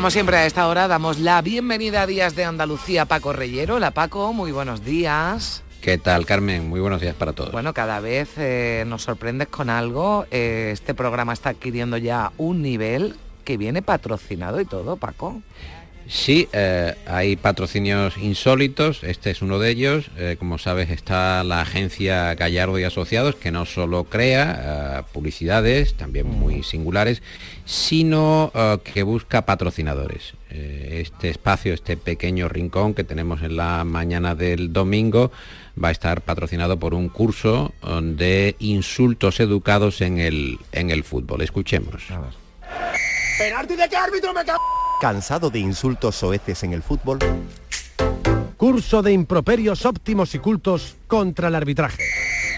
Como siempre a esta hora damos la bienvenida a Días de Andalucía Paco Reyero. La Paco, muy buenos días. ¿Qué tal, Carmen? Muy buenos días para todos. Bueno, cada vez eh, nos sorprendes con algo. Eh, este programa está adquiriendo ya un nivel que viene patrocinado y todo, Paco. Sí, eh, hay patrocinios insólitos, este es uno de ellos. Eh, como sabes, está la agencia Gallardo y Asociados, que no solo crea eh, publicidades, también muy singulares, sino que busca patrocinadores. Este espacio, este pequeño rincón que tenemos en la mañana del domingo, va a estar patrocinado por un curso de insultos educados en el, en el fútbol. Escuchemos. ¿Penalti de qué árbitro me cago? ¿Cansado de insultos soeces en el fútbol? Curso de improperios óptimos y cultos contra el arbitraje.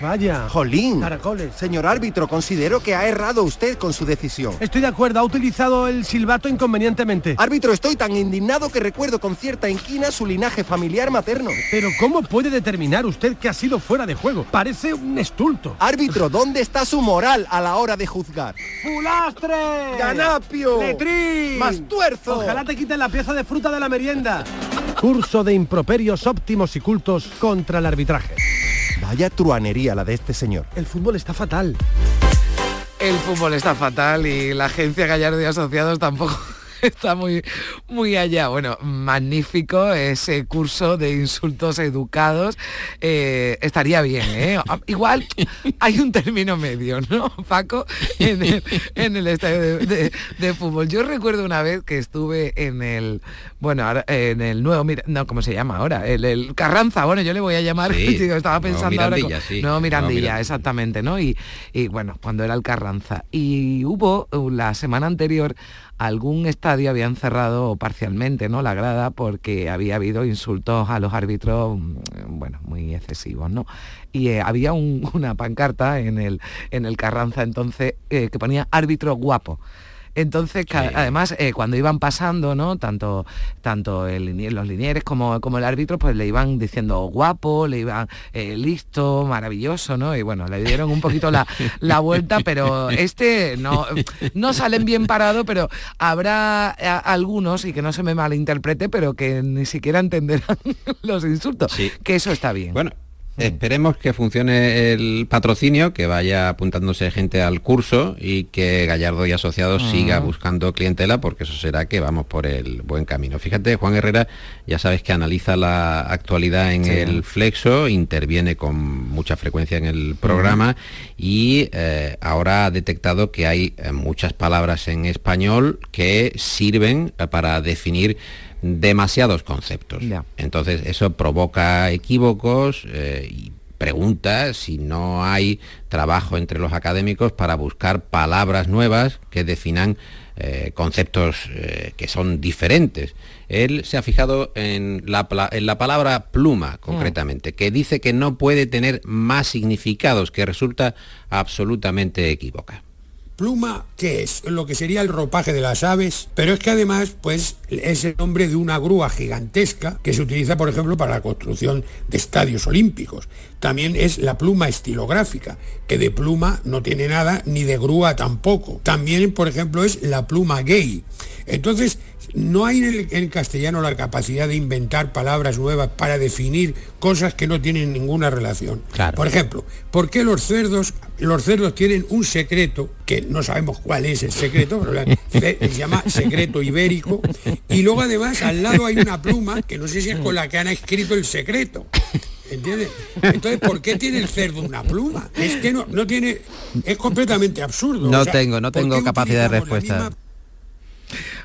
Vaya. Jolín. Caracoles. Señor árbitro, considero que ha errado usted con su decisión. Estoy de acuerdo, ha utilizado el silbato inconvenientemente. Árbitro, estoy tan indignado que recuerdo con cierta inquina su linaje familiar materno. Pero ¿cómo puede determinar usted que ha sido fuera de juego? Parece un estulto. Árbitro, ¿dónde está su moral a la hora de juzgar? ¡Fulastre! ¡Ganapio! ¡Letrín! ¡Mastuerzo! Ojalá te quiten la pieza de fruta de la merienda. Curso de improperios óptimos y cultos contra el arbitraje. Vaya truanería la de este señor. El fútbol está fatal. El fútbol está fatal y la agencia Gallardo y Asociados tampoco está muy, muy allá. Bueno, magnífico ese curso de insultos educados. Eh, estaría bien, ¿eh? Igual hay un término medio, ¿no, Paco? En el, en el estadio de, de- de fútbol. Yo recuerdo una vez que estuve en el, bueno, ahora, en el nuevo, mira, no, ¿cómo se llama ahora? El, el Carranza, bueno, yo le voy a llamar, Sí, digo, estaba pensando ahora... Mirandilla, con- sí. Nuevo Nuevo Mirandilla, Mirandilla. exactamente, ¿no? Y, y, bueno, cuando era el Carranza. Y hubo uh, la semana anterior algún estadio habían cerrado parcialmente no la grada porque había habido insultos a los árbitros mm, bueno muy excesivos no y eh, había un- una pancarta en el en el Carranza entonces eh, que ponía árbitro guapo entonces, además, eh, cuando iban pasando, ¿no? Tanto, tanto el los linieres como, como el árbitro, pues le iban diciendo guapo, le iban eh, listo, maravilloso, ¿no? Y bueno, le dieron un poquito la, la vuelta, pero este no, no salen bien parado, pero habrá a- algunos, y que no se me malinterprete, pero que ni siquiera entenderán los insultos. Que eso está bien. Bueno, esperemos que funcione el patrocinio, que vaya apuntándose gente al curso y que Gallardo y Asociados Ah. siga buscando clientela, porque eso será que vamos por el buen camino. Fíjate, Juan Herrera, ya sabes que analiza la actualidad en Sí. el Flexo, interviene con mucha frecuencia en el programa y eh, ahora ha detectado que hay eh, muchas palabras en español que sirven eh, para definir demasiados conceptos. Entonces eso provoca equívocos eh, y pregunta si no hay trabajo entre los académicos para buscar palabras nuevas que definan eh, conceptos eh, que son diferentes. Él se ha fijado en la, pla- en la palabra pluma, concretamente, que dice que no puede tener más significados, que resulta absolutamente equívoca. Pluma, ¿qué es? Lo que sería el ropaje de las aves, pero es que además, pues, es el nombre de una grúa gigantesca que se utiliza, por ejemplo, para la construcción de estadios olímpicos. También es la pluma estilográfica, que de pluma no tiene nada, ni de grúa tampoco. También, por ejemplo, es la pluma gay. Entonces, no hay en el, en castellano la capacidad de inventar palabras nuevas para definir cosas que no tienen ninguna relación. Por ejemplo, ¿por qué los cerdos, los cerdos tienen un secreto, que no sabemos cuál es el secreto, pero la- se se llama secreto ibérico, y luego además al lado hay una pluma, que no sé si es con la que han escrito el secreto. ¿Entiendes? Entonces, ¿por qué tiene el cerdo una pluma? Es que no, no tiene. Es completamente absurdo. No O sea, tengo, no ¿por tengo capacidad de respuesta.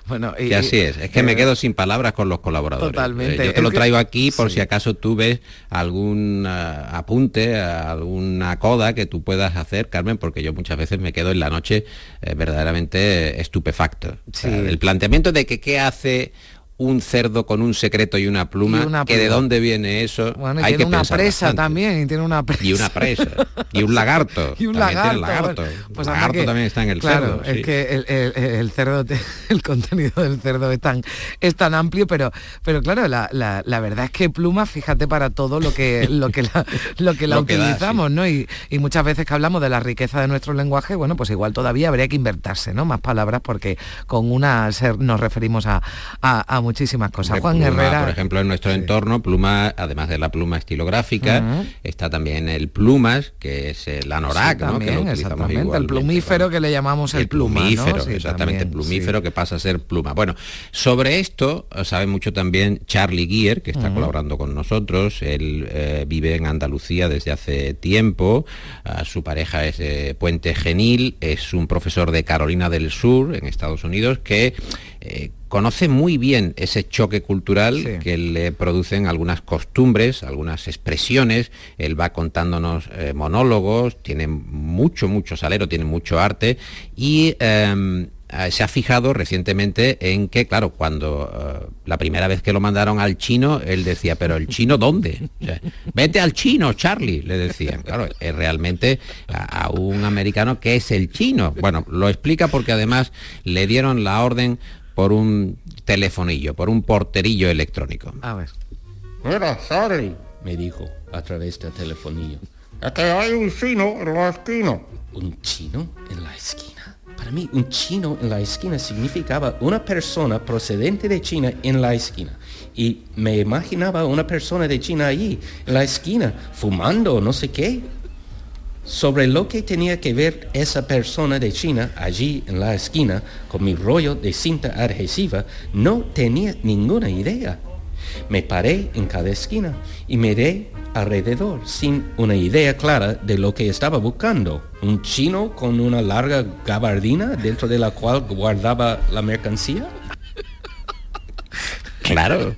Bueno, y, así es, es que me quedo sin palabras con los colaboradores. Totalmente. yo te lo traigo aquí por si acaso tú ves algún apunte, alguna coda que tú puedas hacer, Carmen, porque yo muchas veces me quedo en la noche verdaderamente estupefacto. el planteamiento de que qué hace un cerdo con un secreto y una pluma, que de dónde viene eso bueno, hay tiene una presa también y tiene una presa. Y una presa y un lagarto y un lagarto, pues lagarto también está en el claro, cerdo es que el, cerdo el contenido del cerdo es tan es tan amplio pero pero claro la, la, verdad es que pluma fíjate para todo lo que lo que la, lo que la utilizamos no y, y, muchas veces que hablamos de la riqueza de nuestro lenguaje bueno pues igual todavía habría que invertirse no más palabras porque con una nos referimos a, a muchísimas cosas. Juan Herrera. Por ejemplo, en nuestro entorno, pluma, además de la pluma estilográfica, está también el plumas, que es el anorak, ¿no? que el plumífero que le llamamos el, plumífero, exactamente, el plumífero que pasa a ser pluma. Bueno, sobre esto sabe mucho también Charlie Gier, que está colaborando con nosotros. Él eh, vive en Andalucía desde hace tiempo. Ah, su pareja es Puente Genil, es un profesor de Carolina del Sur, en Estados Unidos, que eh, conoce muy bien ese choque cultural que le producen algunas costumbres, algunas expresiones. Él va contándonos eh, monólogos, tiene mucho, mucho salero, tiene mucho arte y em, eh, se ha fijado recientemente en que, claro, cuando la primera vez que lo mandaron al chino, él decía, pero el chino dónde? Vete al chino, Charlie, le decían. Claro, es realmente a, a, un americano que es el chino. Bueno, lo explica porque además le dieron la orden por un telefonillo, por un porterillo electrónico. A ver. Mira, Charlie, me dijo a través del telefonillo. Es que hay un chino en la esquina. ¿Un chino en la esquina? Para mí, un chino en la esquina significaba una persona procedente de China en la esquina. Y me imaginaba una persona de China allí, en la esquina, fumando, no sé qué sobre lo que tenía que ver esa persona de China allí en la esquina con mi rollo de cinta adhesiva, no tenía ninguna idea. Me paré en cada esquina y miré alrededor sin una idea clara de lo que estaba buscando. Un chino con una larga gabardina dentro de la cual guardaba la mercancía. Claro.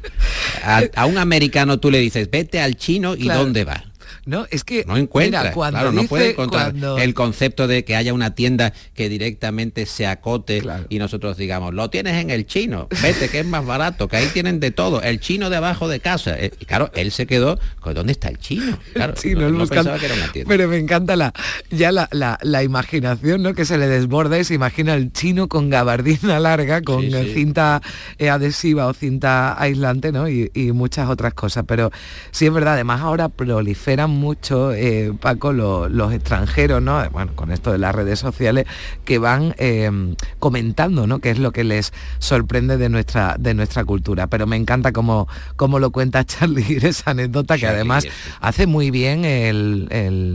A, un americano tú le dices, vete al chino y ¿dónde va? No, es que no encuentra, claro, no puede encontrar el concepto de que haya una tienda que directamente se acote y nosotros digamos, lo tienes en el chino, vete que es más barato, que ahí tienen de todo, el chino de abajo de casa. Eh, y claro, él se quedó, ¿dónde está el chino? Claro, no, pensaba que era una tienda. Pero me encanta la ya la, la, imaginación, ¿no? Que se le desborda y se imagina el chino con gabardina larga, con cinta eh, adhesiva o cinta aislante, ¿no? Y, y muchas otras cosas. Pero sí es verdad, además ahora proliferan mucho, eh, Paco, los extranjeros, ¿no? Bueno, con esto de las redes sociales, que van eh, comentando, ¿no? Qué es lo que les sorprende de nuestra, de nuestra cultura. Pero me encanta cómo, cómo lo cuenta Charlie esa anécdota, que además hace muy bien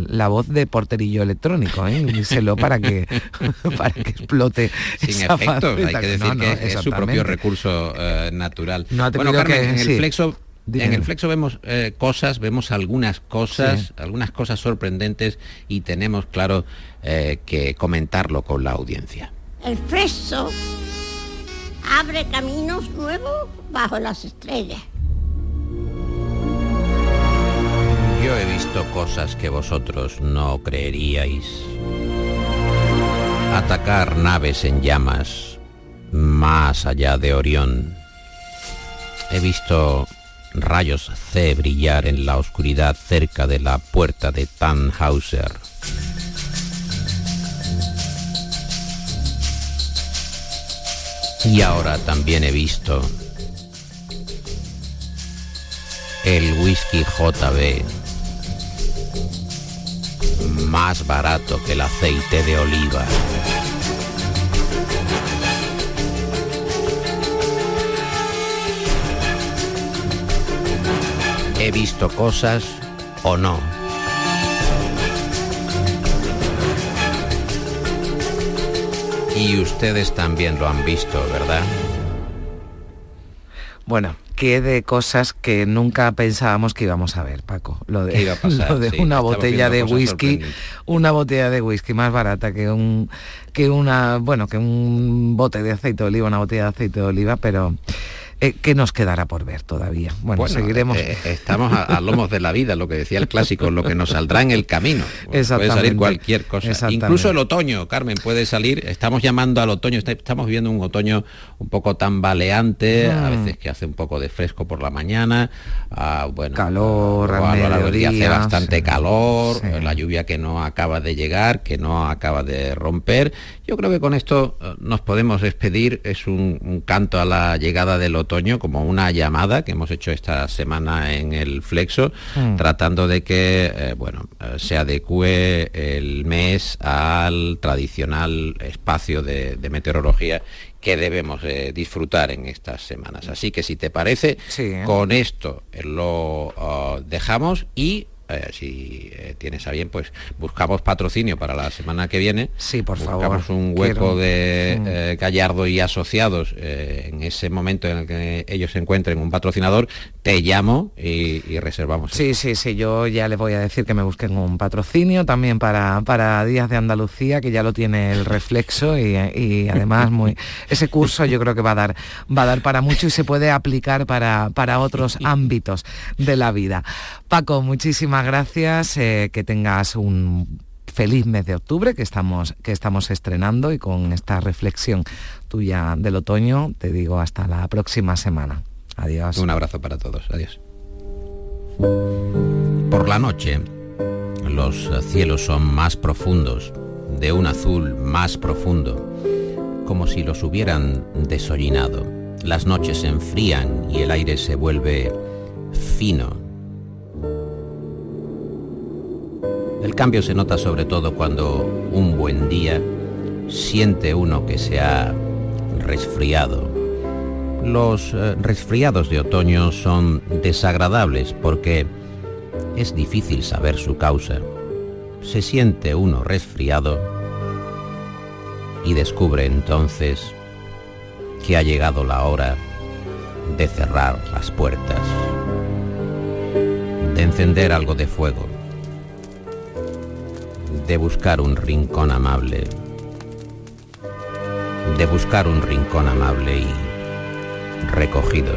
la voz de porterillo electrónico, ¿eh? Díselo para que, para que explote. Sin efecto, hay que decir que es su propio recurso eh, natural. bueno, Carmen, en el flexo en el flexo vemos eh, cosas, vemos algunas cosas, algunas cosas sorprendentes y tenemos, claro, eh, que comentarlo con la audiencia. El flexo abre caminos nuevos bajo las estrellas. Yo he visto cosas que vosotros no creeríais. Atacar naves en llamas más allá de Orión. He visto rayos C brillar en la oscuridad cerca de la puerta de Tannhauser. Y ahora también he visto el whisky JB más barato que el aceite de oliva. He visto cosas o no. Y ustedes también lo han visto, ¿verdad? Bueno, que de cosas que nunca pensábamos que íbamos a ver, Paco. Lo de, ¿Qué iba a pasar? lo de Sí, una botella de whisky, una botella de whisky más barata que un que una, bueno, que un bote de aceite de oliva, una botella de aceite de oliva, pero eh, que nos quedará por ver todavía. Bueno, Bueno, seguiremos. eh, estamos a, a lomos de la vida, lo que decía el clásico, lo que nos saldrá en el camino. Puede salir cualquier cosa. Incluso el otoño, Carmen, puede salir. Estamos llamando al otoño, está- estamos viviendo un otoño un poco tambaleante, a Mm. veces que hace un poco de fresco por la mañana, ah, bueno, Calor a lo día hace bastante sí. calor, Sí. la lluvia que no acaba de llegar, que no acaba de romper. Yo creo que con esto eh, nos podemos despedir. Es un, un canto a la llegada del otoño, como una llamada que hemos hecho esta semana en el Flexo, Mm. tratando de que eh, bueno, eh, se adecue el mes al tradicional espacio de, de meteorología que debemos eh, disfrutar en estas semanas. Así que si te parece, Sí, ¿eh? con esto lo ah, dejamos y eh, si eh, tienes a bien, pues buscamos patrocinio para la semana que viene. Sí, por buscamos favor. un hueco Quiero- de Mm. eh, Gallardo y asociados en ese momento en el que ellos se encuentren un patrocinador, te llamo y, y reservamos. Sí, sí, sí, yo ya les voy a decir que me busquen un patrocinio también para, para Días de Andalucía, que ya lo tiene el reflexo y, y además muy ese curso yo creo que va a dar, va a dar para mucho y se puede aplicar para, para otros ámbitos de la vida. Paco, muchísimas gracias, eh, que tengas un feliz mes de octubre que estamos, que estamos estrenando y con esta reflexión tuya del otoño te digo hasta la próxima semana. Adiós. Un abrazo para todos. Adiós. Por la noche, los cielos son más profundos, de un azul más profundo, como si los hubieran desollinado. Las noches se enfrían y el aire se vuelve fino. El cambio se nota sobre todo cuando un buen día siente uno que se ha resfriado. Los eh, resfriados de otoño son desagradables porque es difícil saber su causa. Se siente uno resfriado y descubre entonces que ha llegado la hora de cerrar las puertas, de encender algo de fuego, de buscar un rincón amable, de buscar un rincón amable y recogido.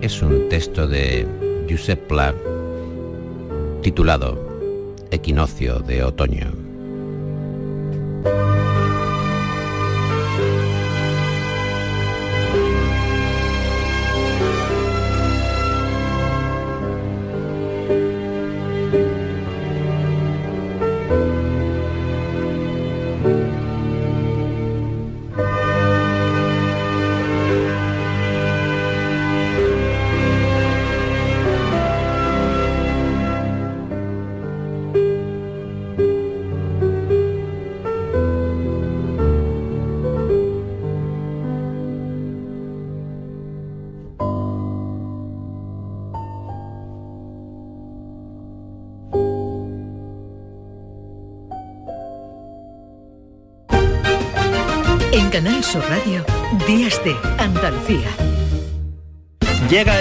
Es un texto de Josep Pla titulado Equinoccio de Otoño.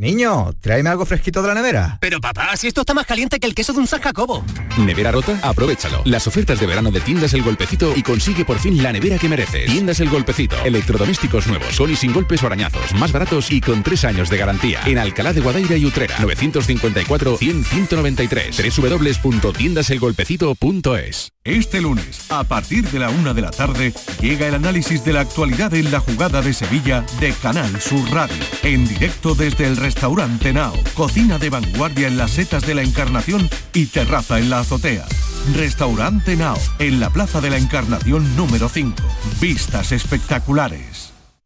Niño, tráeme algo fresquito de la nevera. Pero papá, si esto está más caliente que el queso de un San Jacobo. ¿Nevera rota? Aprovechalo. Las ofertas de verano de Tiendas El Golpecito y consigue por fin la nevera que mereces. Tiendas El Golpecito. Electrodomésticos nuevos, con y sin golpes o arañazos, más baratos y con tres años de garantía. En Alcalá de Guadaira y Utrera. 954-100-193. www.tiendaselgolpecito.es Este lunes, a partir de la una de la tarde, llega el análisis de la actualidad en la jugada de Sevilla de Canal Sur Radio. En directo desde el restaurante Nao, cocina de vanguardia en las setas de la Encarnación y terraza en la azotea. Restaurante Nao, en la Plaza de la Encarnación número 5. Vistas espectaculares.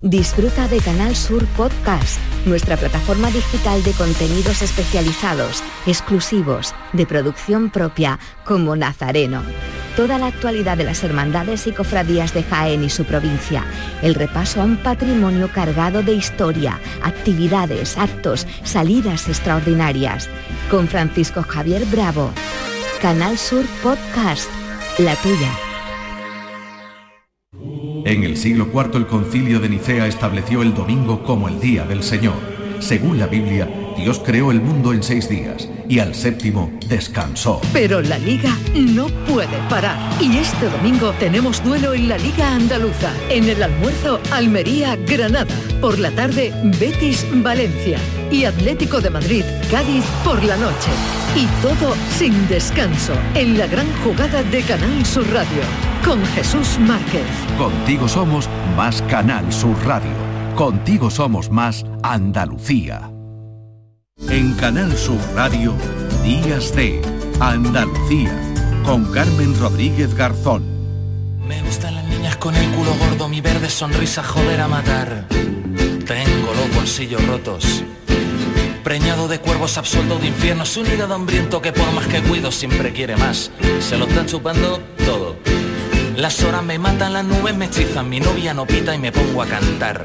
Disfruta de Canal Sur Podcast, nuestra plataforma digital de contenidos especializados, exclusivos, de producción propia, como Nazareno. Toda la actualidad de las hermandades y cofradías de Jaén y su provincia. El repaso a un patrimonio cargado de historia, actividades, actos, salidas extraordinarias. Con Francisco Javier Bravo. Canal Sur Podcast, la tuya. En el siglo IV el concilio de Nicea estableció el domingo como el día del Señor. Según la Biblia, Dios creó el mundo en seis días y al séptimo descansó. Pero la liga no puede parar. Y este domingo tenemos duelo en la Liga Andaluza. En el almuerzo, Almería-Granada. Por la tarde, Betis-Valencia. Y Atlético de Madrid-Cádiz por la noche. Y todo sin descanso en la gran jugada de Canal Sur Radio. Con Jesús Márquez. Contigo somos más Canal Sur Radio. Contigo somos más Andalucía. En Canal Sur Radio, Días de Andalucía, con Carmen Rodríguez Garzón. Me gustan las niñas con el culo gordo, mi verde sonrisa joder a matar. Tengo los bolsillos rotos. Preñado de cuervos absuelto de infiernos, un hígado hambriento que por más que cuido siempre quiere más. Se lo están chupando todo. Las horas me matan, las nubes me hechizan, mi novia no pita y me pongo a cantar.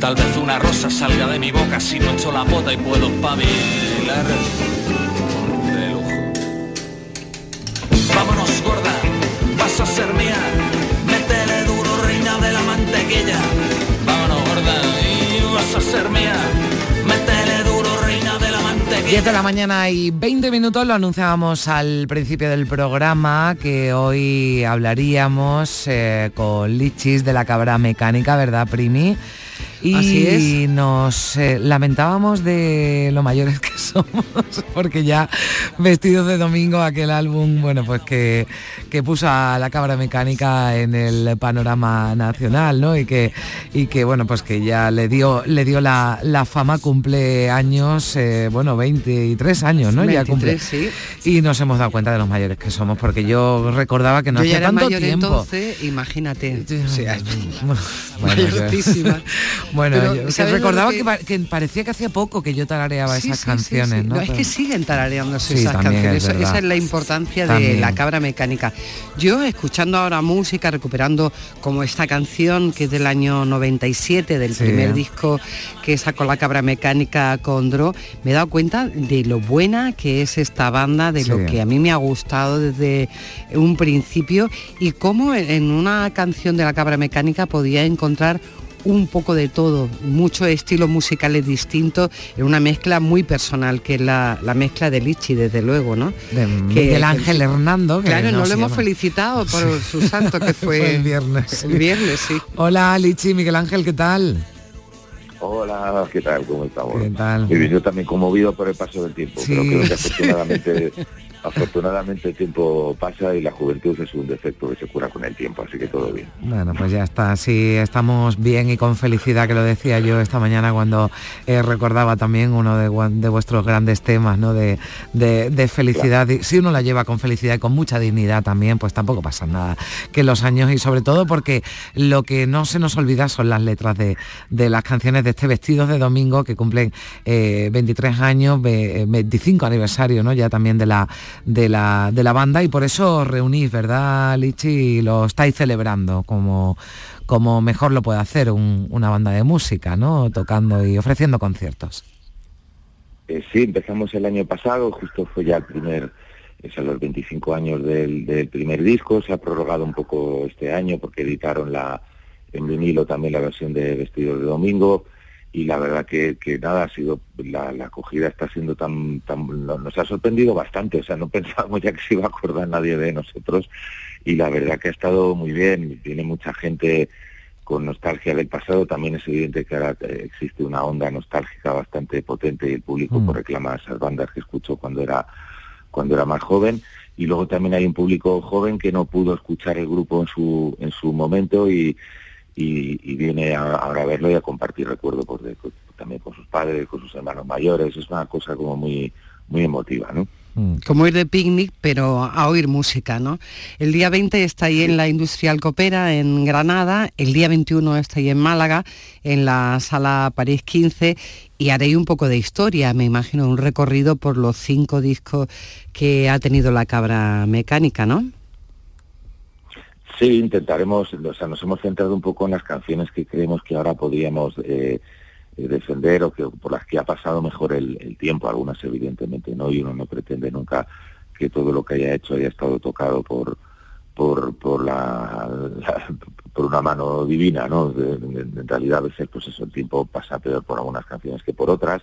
Tal vez una rosa salga de mi boca si no echo la pota y puedo espabilar. De lujo. Vámonos gorda, vas a ser mía. Métele duro, reina de la mantequilla. Vámonos gorda y vas a ser mía. Métele duro, reina de la mantequilla. 10 de la mañana y 20 minutos lo anunciábamos al principio del programa que hoy hablaríamos eh, con Lichis de la cabra mecánica, ¿verdad, Primi? Y Así es. nos eh, lamentábamos de lo mayores que somos, porque ya vestidos de domingo aquel álbum, bueno, pues que, que puso a la cabra mecánica en el panorama nacional, ¿no? Y que, y que bueno, pues que ya le dio, le dio la, la fama, cumple años, eh, bueno, 23 años, ¿no? ya 23, cumple. sí. Y nos hemos dado cuenta de los mayores que somos, porque yo recordaba que no Yo ya hacía era tanto mayor tiempo. entonces, imagínate. Bueno, yo-. Bueno, Pero, yo que ¿sabes recordaba que... pa- que parecía que hacía poco que yo tarareaba Sí, esas sí, canciones, sí. ¿no? es que siguen tarareándose esas canciones. es esa es la importancia de la cabra mecánica. Yo escuchando ahora música, recuperando como esta canción que es del año 97, del primer disco que sacó la cabra mecánica con Dro, me he dado cuenta de lo buena que es esta banda, de lo que a mí me ha gustado desde un principio y cómo en una canción de la cabra mecánica podía encontrar un poco de todo, muchos estilos musicales distintos, en una mezcla muy personal, que es la, la mezcla de Lichi, desde luego, ¿no? de Que- Miguel Ángel Hernando. que Claro, no lo hemos llama. felicitado por su santo, que fue, Fue el viernes. El viernes, sí. Hola, Lichi, Miguel Ángel, ¿qué tal? Hola, ¿qué tal? ¿Cómo estamos? ¿Qué tal? Bien, yo también conmovido por el paso del tiempo, Sí. pero creo que afortunadamente, afortunadamente el tiempo pasa y la juventud es un defecto que se cura con el tiempo, así que todo bien. Bueno, pues ya está, sí, estamos bien y con felicidad, que lo decía yo esta mañana cuando eh, recordaba también uno de, vuestros grandes temas, ¿no? De, de- felicidad. Y Si uno la lleva con felicidad y con mucha dignidad también, pues tampoco pasa nada. Que los años, y sobre todo porque lo que no se nos olvida son las letras de, de las canciones de este Vestidos de Domingo, que cumplen eh, 23 años, ve- 25 aniversario, ¿no? Ya también de la, de la, de la banda, y por eso os reunís, ¿verdad, Lichi? Y lo estáis celebrando como, como mejor lo puede hacer un- una banda de música, ¿no? Tocando y ofreciendo conciertos. Eh, sí, empezamos el año pasado, justo fue ya el primer, es a los 25 años del, del primer disco, se ha prorrogado un poco este año porque editaron la en vinilo también la versión de Vestidos de Domingo y la verdad que, que nada, ha sido, la, la acogida está siendo tan, tan, no- nos ha sorprendido bastante, o sea, no pensábamos ya que se iba a acordar nadie de nosotros y la verdad que ha estado muy bien, tiene mucha gente con nostalgia del pasado, también es evidente que ahora eh, existe una onda nostálgica bastante potente y el público pues, reclama esas bandas que escuchó cuando era cuando era más joven y luego también hay un público joven que no pudo escuchar el grupo en su en su momento y, y, y viene a- ahora a verlo y a compartir recuerdos pues, de- con- también con sus padres, con sus hermanos mayores, es una cosa como muy muy emotiva, ¿no? Mm. Como ir de picnic, pero a oír música, ¿no? El día 20 está ahí en la Industrial Copera, en Granada, el día 21 está ahí en Málaga, en la Sala París 15, y haréis un poco de historia, me imagino, un recorrido por los cinco discos que ha tenido la cabra mecánica, ¿no? Sí, intentaremos, o sea, nos hemos centrado un poco en las canciones que creemos que ahora podríamos eh, defender o que por las que ha pasado mejor el, tiempo, algunas evidentemente no, y uno no pretende nunca que todo lo que haya hecho haya estado tocado por por, por la, por una mano divina, ¿no? en realidad a veces pues eso el tiempo pasa peor por algunas canciones que por otras.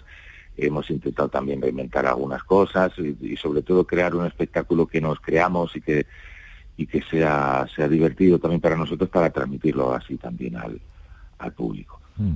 Hemos intentado también reinventar algunas cosas y sobre todo crear un espectáculo que nos creamos y que y que sea, sea divertido también para nosotros para transmitirlo así también al, al público. Mm.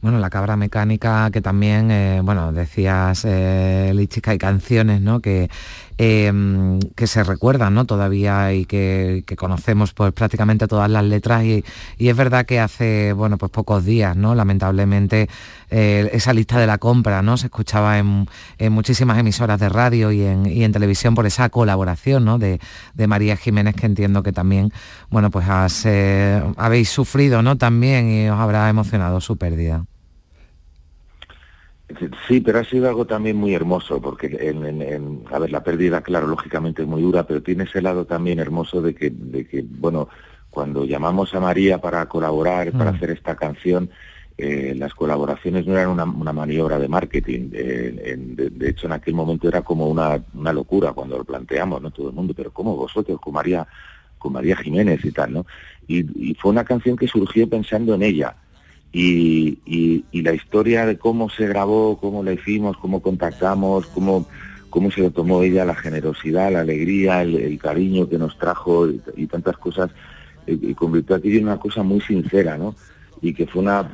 Bueno, la cabra mecánica que también, eh, bueno, decías, eh, Lichica, hay canciones, ¿no? Que, em, que se recuerdan, ¿no? Todavía y que, conocemos pues prácticamente todas las letras y, es verdad que hace, bueno, pues pocos días, ¿no? Lamentablemente eh, esa lista de la compra, ¿no? Se escuchaba en, muchísimas emisoras de radio y en, televisión por esa colaboración, ¿no? De, María Jiménez que entiendo que también, bueno, pues habéis sufrido, ¿no? También y os habrá emocionado su pérdida. Sí, pero ha sido algo también muy hermoso, porque en, a ver, la pérdida, claro, lógicamente es muy dura, pero tiene ese lado también hermoso de que, de que bueno, cuando llamamos a María para colaborar, para mm. hacer esta canción, eh, las colaboraciones no eran una, maniobra de marketing. Eh, de, hecho, en aquel momento era como una, una, locura cuando lo planteamos, ¿no? Todo el mundo, pero ¿cómo vosotros con María, con María Jiménez y tal, ¿no? y fue una canción que surgió pensando en ella y, la historia de cómo se grabó, cómo la hicimos, cómo contactamos, cómo, cómo se lo tomó ella, la generosidad, la alegría, el, cariño que nos trajo y, tantas cosas, eh, y convirtió aquello en una cosa muy sincera, ¿no? Y que fue una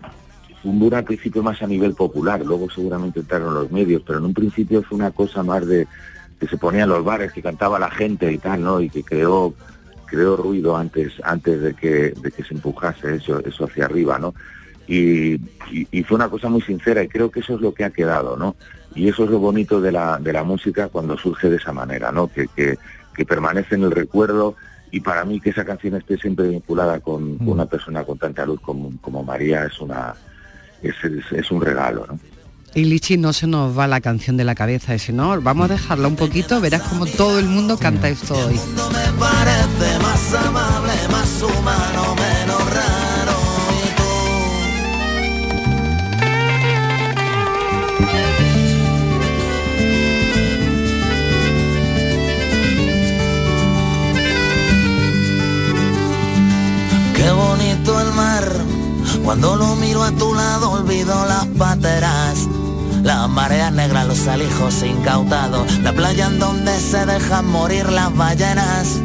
un al principio más a nivel popular, luego seguramente entraron los medios, pero en un principio fue una cosa más de que se ponía en los bares, que cantaba la gente y tal, ¿no? Y que creó creó ruido antes antes de que, de que se empujase eso eso hacia arriba, ¿no? Y, fue una cosa muy sincera y creo que eso es lo que ha quedado, ¿no? Y eso es lo bonito de la, de la música cuando surge de esa manera, ¿no? Que, que, permanece en el recuerdo y para mí que esa canción esté siempre vinculada con, mm. una persona con tanta luz como, como María es una es, es, un regalo, ¿no? Y Lichi, no se nos va la canción de la cabeza, ese no, vamos a dejarla un poquito, verás como todo el mundo canta esto hoy. más amable, más humano, Cuando lo miro a tu lado olvido las pateras. Las mareas negras, los alijos incautados, la playa en donde se dejan morir las ballenas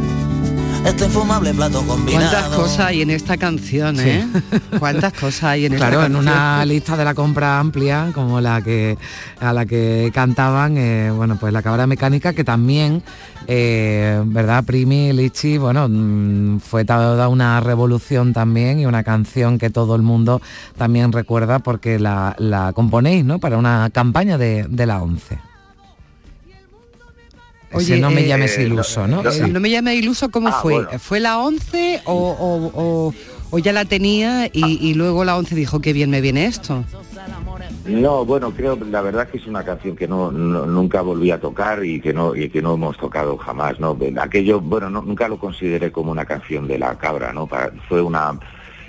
este infumable plato combinado. ¿Cuántas cosas hay en esta canción, eh? ¿Cuántas cosas hay en esta canción? Claro, en una lista de la compra amplia, como la que a la que cantaban, eh, bueno, pues la cabra mecánica, que también, eh, ¿verdad? Primi, Lichi, bueno, mm, fue toda una revolución también y una canción que todo el mundo también recuerda porque la, componéis, ¿no? Para una campaña de, de la ONCE. Oye, no me llames eh, iluso, ¿no? No, me llames iluso, ¿cómo ah, fue? ¿Fue la 11 o, ya la tenía y, luego la 11 dijo que bien me viene esto? No, bueno, creo, la verdad que es una canción que no, nunca volví a tocar y que no y que no hemos tocado jamás, ¿no? Aquello, bueno, nunca lo consideré como una canción de la cabra, ¿no? fue una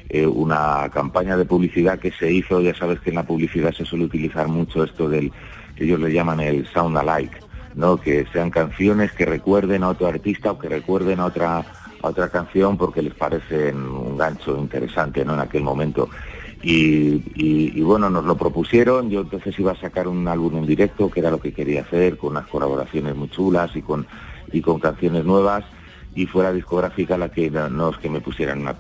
eh, una campaña de publicidad que se hizo, ya sabes que en la publicidad se suele utilizar mucho esto del ellos le llaman el sound alike ¿no? que sean canciones que recuerden a otro artista o que recuerden a otra, otra canción porque les parece un gancho interesante ¿no? en aquel momento. Y, bueno, nos lo propusieron, yo entonces iba a sacar un álbum en directo, que era lo que quería hacer, con unas colaboraciones muy chulas y con, y con canciones nuevas, y fue la discográfica la que no es que me pusieran una,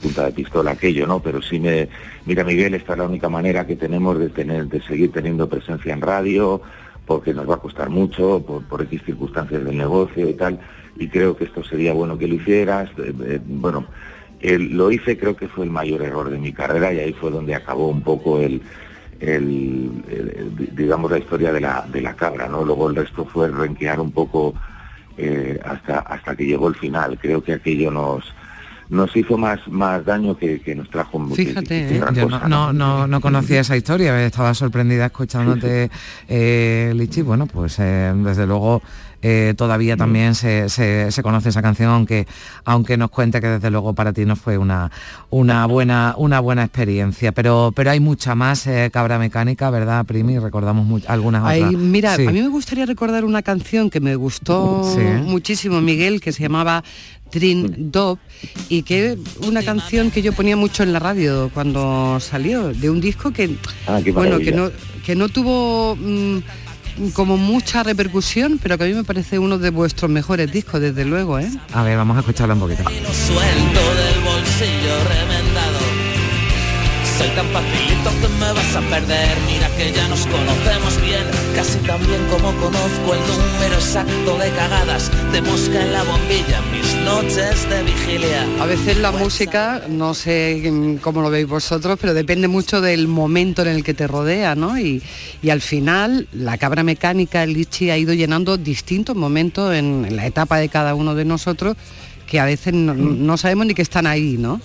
punta de pistola aquello, ¿no? Pero sí me, mira Miguel, esta es la única manera que tenemos de tener, de seguir teniendo presencia en radio, porque nos va a costar mucho, por, X circunstancias del negocio y tal, y creo que esto sería bueno que lo hicieras. Eh, eh, bueno, lo hice, creo que fue el mayor error de mi carrera y ahí fue donde acabó un poco el, el, digamos la historia de la, de la cabra, ¿no? Luego el resto fue renquear un poco eh, hasta, hasta que llegó el final. Creo que aquello nos, nos hizo más, más daño que, que nos trajo mucho. Fíjate, ¿eh? yo no, no, no, conocía esa historia, estaba sorprendida escuchándote, eh, Lichi. Bueno, pues eh, desde luego eh, todavía mm. también se, se, conoce esa canción, aunque, aunque nos cuente que desde luego para ti no fue una, una, buena, una buena experiencia. Pero, pero hay mucha más eh, cabra mecánica, ¿verdad, Primi? Recordamos algunas otras. Mira, a mí me gustaría recordar una canción que me gustó muchísimo, Miguel, que se llamaba Trin Dop y que una canción que yo ponía mucho en la radio cuando salió de un disco que ah, bueno que no que no tuvo mm, como mucha repercusión, pero que a mí me parece uno de vuestros mejores discos, desde luego, ¿eh? A ver, vamos a escucharlo un poquito. Suelto del bolsillo remendado. Soy tan facilito que me vas a perder. Mira que ya nos conocemos bien, casi tan bien como conozco el número exacto de cagadas de mosca en la bombilla. Mis noches de vigilia. A veces la música, no sé cómo lo veis vosotros, pero depende mucho del momento en el que te rodea, ¿no? Y, y al final la cabra mecánica, el Lichi, ha ido llenando distintos momentos en, la etapa de cada uno de nosotros que a veces no, no sabemos ni que están ahí, ¿no?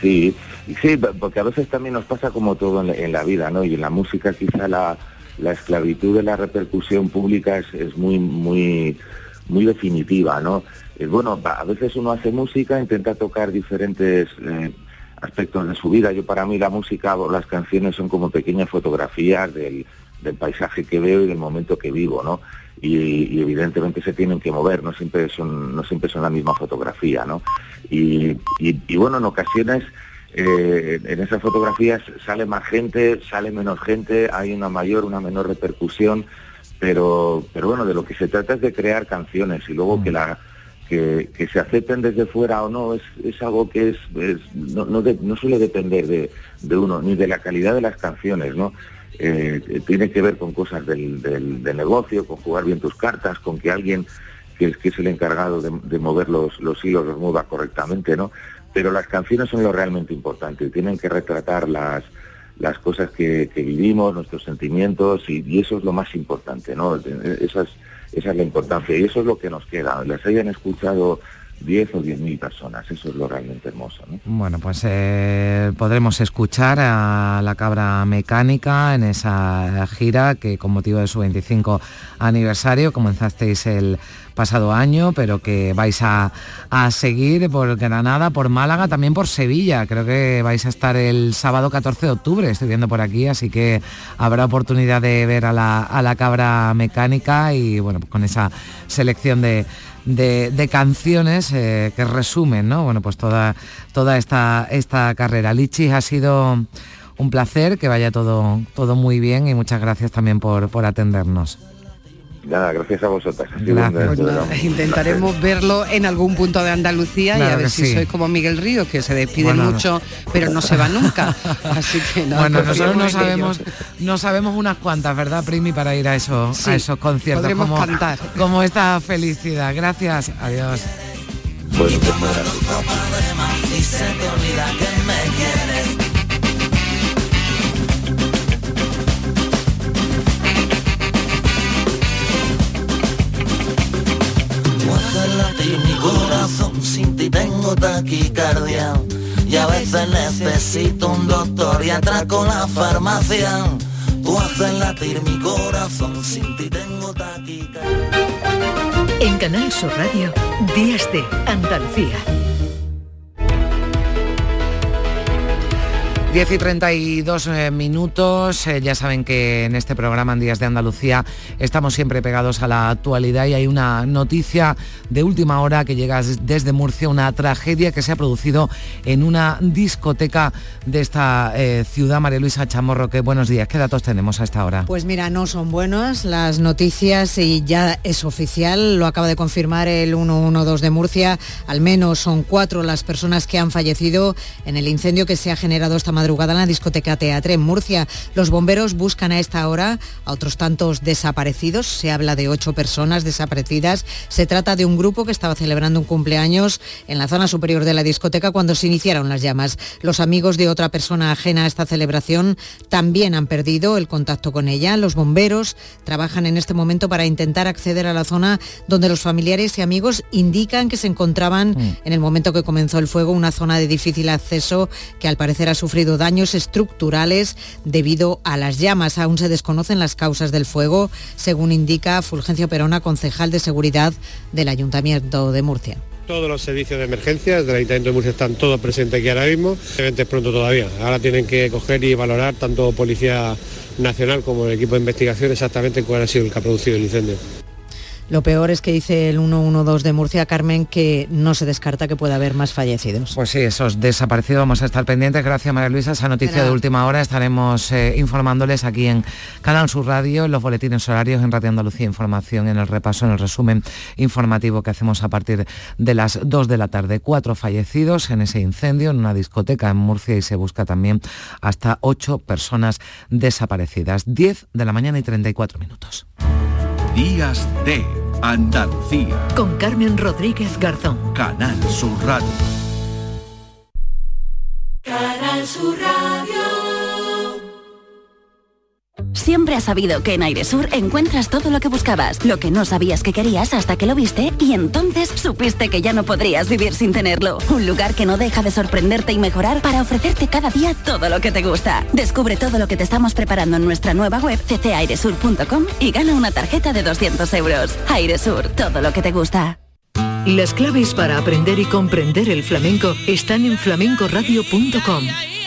Sí, Sí, porque a veces también nos pasa como todo en la, vida, ¿no? Y en la música quizá la, esclavitud de la repercusión pública es, muy, muy, muy definitiva, ¿no? Es bueno, a veces uno hace música, intenta tocar diferentes eh, aspectos de su vida. Yo para mí la música las canciones son como pequeñas fotografías del, paisaje que veo y del momento que vivo, ¿no? Y, evidentemente se tienen que mover, no siempre son, no siempre son la misma fotografía, ¿no? y bueno, en ocasiones eh, en esas fotografías sale más gente, sale menos gente, hay una mayor, una menor repercusión, pero, pero bueno, de lo que se trata es de crear canciones y luego que mm. la que, se acepten desde fuera o no es, es algo que es, no, no, suele depender de, uno, ni de la calidad de las canciones, ¿no? Eh, tiene que ver con cosas del, del, negocio, con jugar bien tus cartas, con que alguien que es, que es el encargado de, de mover los, los hilos los mueva correctamente, ¿no? Pero las canciones son lo realmente importante, tienen que retratar las, las cosas que, vivimos, nuestros sentimientos, y, eso es lo más importante, ¿no? Esa es, esa es la importancia, y eso es lo que nos queda. Las hayan escuchado 10 o 10 mil personas. Eso es lo realmente hermoso. Bueno, pues eh, podremos escuchar a la cabra mecánica en esa gira que con motivo de su 25 aniversario comenzasteis el pasado año, pero que vais a, seguir por Granada, por Málaga, también por Sevilla. Creo que vais a estar el sábado 14 de octubre, estoy viendo por aquí, así que habrá oportunidad de ver a la, a la cabra mecánica y bueno, pues con esa selección de de, canciones eh, que resumen, ¿no? Bueno, pues toda, toda esta, esta carrera. Lichi, ha sido un placer, que vaya todo, todo muy bien y muchas gracias también por, por atendernos. Nada, gracias a vosotras. intentaremos verlo en algún punto de Andalucía y a ver si sois como Miguel Ríos, que se despide mucho, pero no se va nunca. Así que Bueno, nosotros no sabemos, no sabemos unas cuantas, ¿verdad, Primi, para ir a esos, a esos conciertos? Como, cantar. como esta felicidad. Gracias, adiós. Bueno, pues taquicardia. Y a veces necesito un doctor y atraco la farmacia. Tú haces latir mi corazón, sin ti tengo taquicardia. En Canal Sur Radio, Días de Andalucía. 10 y 32 eh, minutos. Eh, ya saben que en este programa en Días de Andalucía estamos siempre pegados a la actualidad y hay una noticia de última hora que llega desde Murcia, una tragedia que se ha producido en una discoteca de esta eh, ciudad. María Luisa Chamorro, qué buenos días. ¿Qué datos tenemos a esta hora? Pues mira, no son buenas las noticias y ya es oficial, lo acaba de confirmar el 112 de Murcia. Al menos son cuatro las personas que han fallecido en el incendio que se ha generado esta mañana madrugada en la discoteca Teatre en Murcia. Los bomberos buscan a esta hora a otros tantos desaparecidos. Se habla de ocho personas desaparecidas. Se trata de un grupo que estaba celebrando un cumpleaños en la zona superior de la discoteca cuando se iniciaron las llamas. Los amigos de otra persona ajena a esta celebración también han perdido el contacto con ella. Los bomberos trabajan en este momento para intentar acceder a la zona donde los familiares y amigos indican que se encontraban mm. en el momento que comenzó el fuego, una zona de difícil acceso que al parecer ha sufrido daños estructurales debido a las llamas. Aún se desconocen las causas del fuego, según indica Fulgencio Perona, concejal de seguridad del Ayuntamiento de Murcia. Todos los servicios de emergencia del Ayuntamiento de Murcia están todos presentes aquí ahora mismo. Es pronto todavía. Ahora tienen que coger y valorar tanto Policía Nacional como el equipo de investigación exactamente cuál ha sido el que ha producido el incendio. Lo peor es que dice el 112 de Murcia, Carmen, que no se descarta que pueda haber más fallecidos. Pues sí, esos desaparecidos vamos a estar pendientes. Gracias, María Luisa. Esa noticia de última hora estaremos eh, informándoles aquí en Canal Sur Radio, en los boletines horarios, en Radio Andalucía Información, en el repaso, en el resumen informativo que hacemos a partir de las 2 de la tarde. Cuatro fallecidos en ese incendio en una discoteca en Murcia y se busca también hasta ocho personas desaparecidas. 10 de la mañana y 34 minutos. Días de Andalucía. Con Carmen Rodríguez Garzón. Canal Sur Radio. Canal Sur Radio. Siempre has sabido que en Airesur encuentras todo lo que buscabas, lo que no sabías que querías hasta que lo viste y entonces supiste que ya no podrías vivir sin tenerlo. Un lugar que no deja de sorprenderte y mejorar para ofrecerte cada día todo lo que te gusta. Descubre todo lo que te estamos preparando en nuestra nueva web ccairesur.com y gana una tarjeta de 200 euros. Airesur, todo lo que te gusta. Las claves para aprender y comprender el flamenco están en flamencoradio.com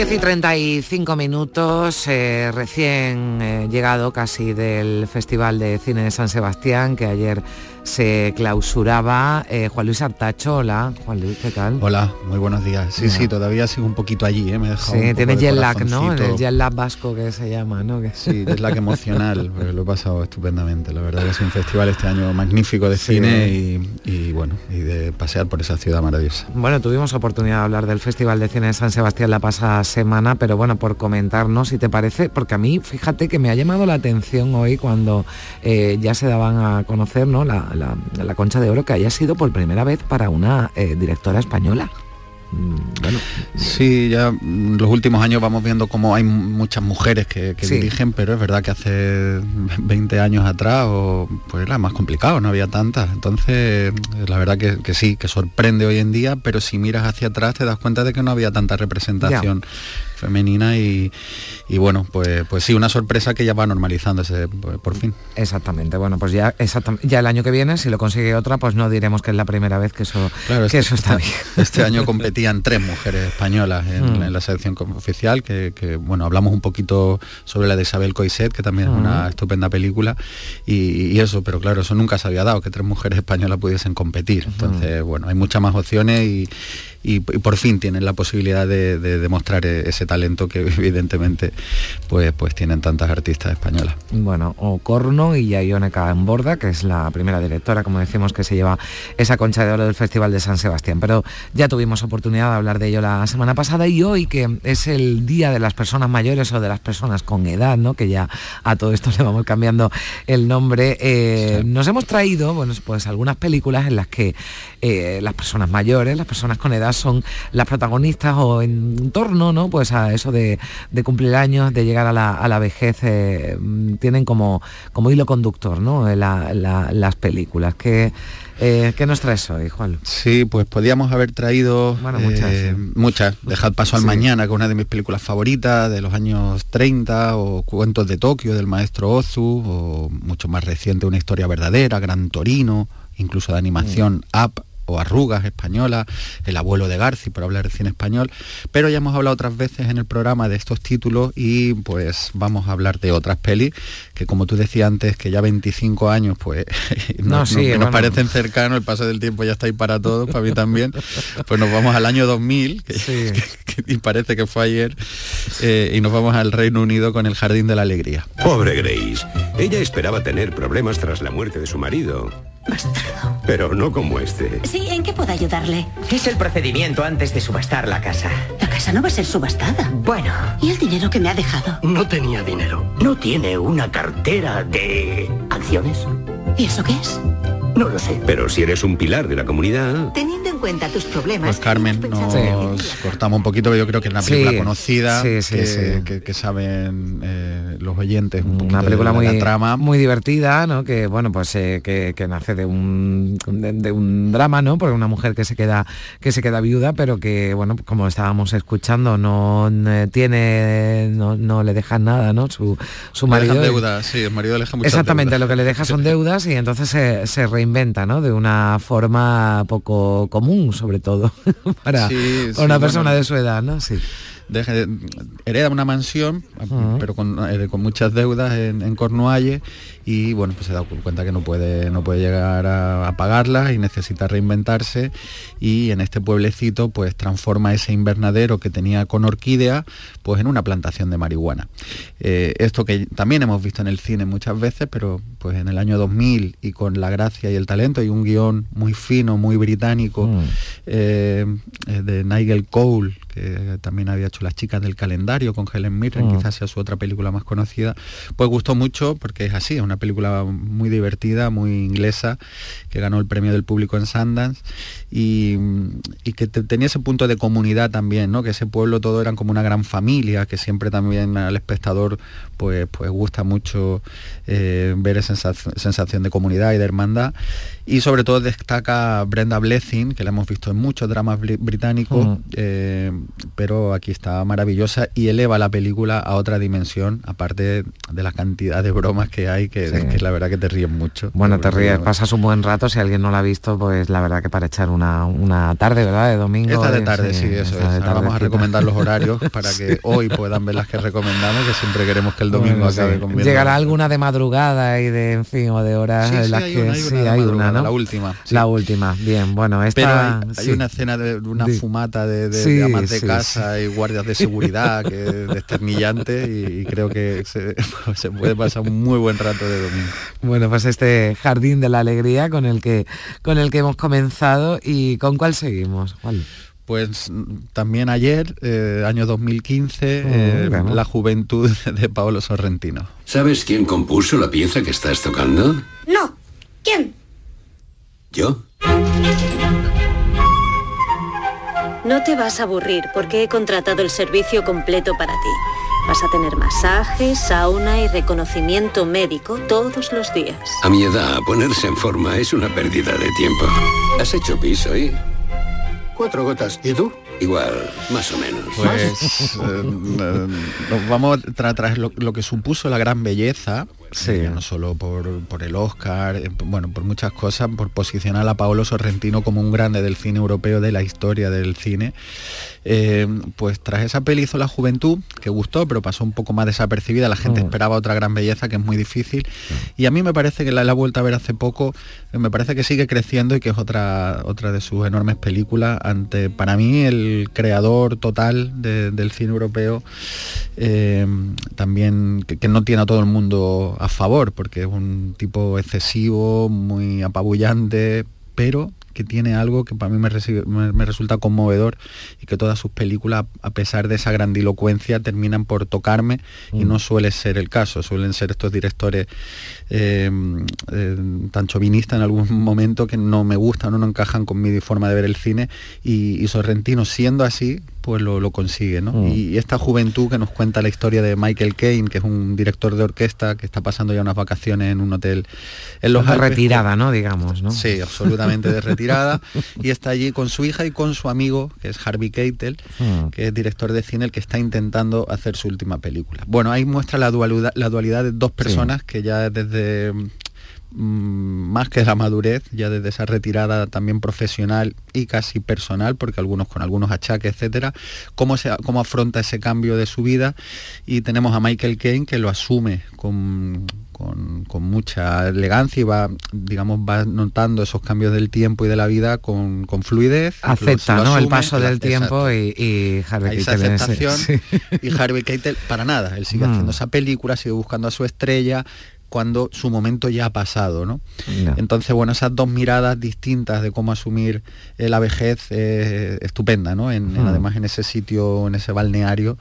10 y 35 minutos, eh, recién eh, llegado casi del Festival de Cine de San Sebastián, que ayer se clausuraba. Eh, Juan Luis Artacho, hola. Juan Luis, ¿qué tal? Hola, muy buenos días. Sí, sí, todavía sigo un poquito allí, ¿eh? me he dejado Sí, tiene jet lag, ¿no? El jet lag vasco que se llama, ¿no? Sí, jet lag emocional, pero lo he pasado estupendamente. La verdad que es un festival este año magnífico de cine y, bueno, y de pasear por esa ciudad maravillosa. Bueno, tuvimos oportunidad de hablar del Festival de Cine de San Sebastián la pasada semana, pero bueno, por comentarnos, si te parece, porque a mí, fíjate que me ha llamado la atención hoy cuando eh, ya se daban a conocer, ¿no? La, la, Concha de Oro que haya sido por primera vez para una eh, directora española. Mm, bueno. Sí, ya los últimos años vamos viendo cómo hay muchas mujeres que, dirigen, pero es verdad que hace 20 años atrás pues era más complicado, no había tantas. Entonces, la verdad que, sí, que sorprende hoy en día, pero si miras hacia atrás te das cuenta de que no había tanta representación femenina y, bueno, pues, pues sí, una sorpresa que ya va normalizándose por, fin. Exactamente, bueno, pues ya, ya el año que viene, si lo consigue otra, pues no diremos que es la primera vez que eso, que este eso está bien. Este año competían tres mujeres españolas en, mm. la selección oficial, que, bueno, hablamos un poquito sobre la de Isabel Coiset, que también es una mm. estupenda película, y, eso, pero claro, eso nunca se había dado, que tres mujeres españolas pudiesen competir. Mm. Entonces, bueno, hay muchas más opciones y, y, por fin tienen la posibilidad de, demostrar e, ese talento que evidentemente pues, pues tienen tantas artistas españolas. Bueno, Ocorno y en Borda, que es la primera directora, como decimos, que se lleva esa concha de oro del Festival de San Sebastián. Pero ya tuvimos oportunidad de hablar de ello la semana pasada y hoy, que es el Día de las Personas Mayores o de las Personas con Edad, ¿no? que ya a todo esto le vamos cambiando el nombre, eh, nos hemos traído bueno, pues algunas películas en las que eh, las personas mayores, las personas con edad, son las protagonistas o en torno, ¿no? Pues a eso de, cumplir años, de llegar a la, vejez, eh, tienen como, como hilo conductor, ¿no? las películas. que eh, ¿Qué nos traes hoy, Juan? Sí, pues podíamos haber traído muchas, eh, muchas. Dejad paso al mañana, con una de mis películas favoritas de los años 30, o Cuentos de Tokio del maestro Ozu, o mucho más reciente, Una historia verdadera, Gran Torino, incluso de animación mm. Up o Arrugas española, El abuelo de Garci, por hablar de cine español, pero ya hemos hablado otras veces en el programa de estos títulos y pues vamos a hablar de otras pelis que como tú decías antes, que ya 25 años pues no, nos parecen cercanos, el paso del tiempo ya está ahí para todos, para mí también, pues nos vamos al año 2000, que, y parece que fue ayer, eh, y nos vamos al Reino Unido con El Jardín de la Alegría. Pobre Grace, ella esperaba tener problemas tras la muerte de su marido. Pero no como este. Sí, ¿en qué puedo ayudarle? Es el procedimiento antes de subastar la casa. La casa no va a ser subastada. Bueno. ¿Y el dinero que me ha dejado? No tenía dinero. ¿No tiene una cartera de acciones? ¿Y eso qué es? No lo sé. Pero si eres un pilar de la comunidad... Teniendo en cuenta tus problemas... Pues Carmen, nos cortamos un poquito, pero yo creo que es una película conocida, que, saben eh, los oyentes. una película muy, trama. muy divertida, ¿no? Que, bueno, pues eh, que, nace de un, de, un drama, ¿no? Porque una mujer que se queda, que se queda viuda, pero que, bueno, como estábamos escuchando, no tiene, no, le dejan nada, ¿no? Su, su marido... deudas, sí, el marido le deja Exactamente, lo que le deja son deudas y entonces se, se inventa ¿no? De una forma poco común, sobre todo, para, una persona de su edad, ¿no? Sí hereda una mansión, pero eh, con, muchas deudas en, en, Cornualles y bueno, pues se da cuenta que no puede, no puede llegar a, pagarlas y necesita reinventarse y en este pueblecito pues transforma ese invernadero que tenía con orquídea pues en una plantación de marihuana. Eh, esto que también hemos visto en el cine muchas veces, pero pues en el año 2000 y con la gracia y el talento y un guion muy fino, muy británico mm. eh, de Nigel Cole, que también había hecho Las chicas del calendario con Helen Mirren, mm. quizás sea su otra película más conocida, pues gustó mucho porque es así, es una película muy divertida, muy inglesa, que ganó el premio del público en Sundance y, que tenía ese punto de comunidad también, ¿no? que ese pueblo todo eran como una gran familia, que siempre también al espectador pues, pues gusta mucho eh, ver esa sensación de comunidad y de hermandad. Y sobre todo destaca Brenda Blessing, que la hemos visto en muchos dramas británicos, eh, pero aquí está maravillosa y eleva la película a otra dimensión, aparte de la cantidad de bromas que hay, que, que la verdad que te ríes mucho. Bueno, te ríes, pasas un buen rato, si alguien no la ha visto, pues la verdad que para echar una, una tarde, ¿verdad? De domingo. Esta de tarde, sí, eso es. vamos a recomendar los horarios para que hoy puedan ver las que recomendamos, que siempre queremos que el domingo acabe con Llegará alguna de madrugada y de, en fin, o de horas en las que... sí, hay una, ¿no? La última. La última, bien, bueno, esta... Pero hay, una escena de, una fumata de, de, amas de casa y guardias de seguridad que desternillante y, creo que se, se, puede pasar un muy buen rato de domingo. Bueno, pues este jardín de la alegría con el que con el que hemos comenzado y con cuál seguimos. Pues también ayer, eh, año 2015, eh, La Juventud de Paolo Sorrentino. ¿Sabes quién compuso la pieza que estás tocando? No. ¿Quién? ¿Yo? No te vas a aburrir porque he contratado el servicio completo para ti. Vas a tener masaje, sauna y reconocimiento médico todos los días. A mi edad, ponerse en forma es una pérdida de tiempo. ¿Has hecho piso y...? Cuatro gotas. ¿Y tú? Igual, más o menos. Pues eh, nos vamos tras lo, lo, que supuso la gran belleza, sí. no solo por, por, el Oscar, eh, bueno, por muchas cosas, por posicionar a Paolo Sorrentino como un grande del cine europeo, de la historia del cine. Eh, pues tras esa peli hizo La Juventud, que gustó, pero pasó un poco más desapercibida, la gente mm. esperaba otra gran belleza, que es muy difícil, y a mí me parece que la, he vuelta a ver hace poco, me parece que sigue creciendo y que es otra, otra de sus enormes películas, ante, para mí, el creador total del cine europeo, eh, también que, que no tiene a todo el mundo a favor, porque es un tipo excesivo, muy apabullante, pero que tiene algo que para mí me, me, resulta conmovedor y que todas sus películas, a pesar de esa grandilocuencia, terminan por tocarme y no mm. suele ser el caso. Suelen ser estos directores eh, eh, tan chauvinistas en algún momento que no me gustan, no, no encajan con mi forma de ver el cine y, y Sorrentino siendo así, pues lo, consigue. ¿no? Mm. Y, esta juventud que nos cuenta la historia de Michael Caine, que es un director de orquesta que está pasando ya unas vacaciones en un hotel en los Alpes, retirada, ¿no? Digamos, ¿no? Sí, absolutamente de retirada. y está allí con su hija y con su amigo, que es Harvey Keitel, mm. que es director de cine, el que está intentando hacer su última película. Bueno, ahí muestra la dualidad, la dualidad de dos personas que ya desde más que la madurez, ya desde esa retirada también profesional y casi personal, porque algunos con algunos achaques, etcétera, cómo, se, cómo afronta ese cambio de su vida. Y tenemos a Michael Caine que lo asume con, con, mucha elegancia y va, digamos, va notando esos cambios del tiempo y de la vida con, fluidez. Acepta, ¿no? el paso del tiempo y, Harvey Keitel. Y Harvey Keitel, para nada, él sigue mm. haciendo esa película, sigue buscando a su estrella, cuando su momento ya ha pasado, ¿no? Entonces, bueno, esas dos miradas distintas de cómo asumir eh, la vejez eh, estupenda, ¿no? En, además en ese sitio, en ese balneario.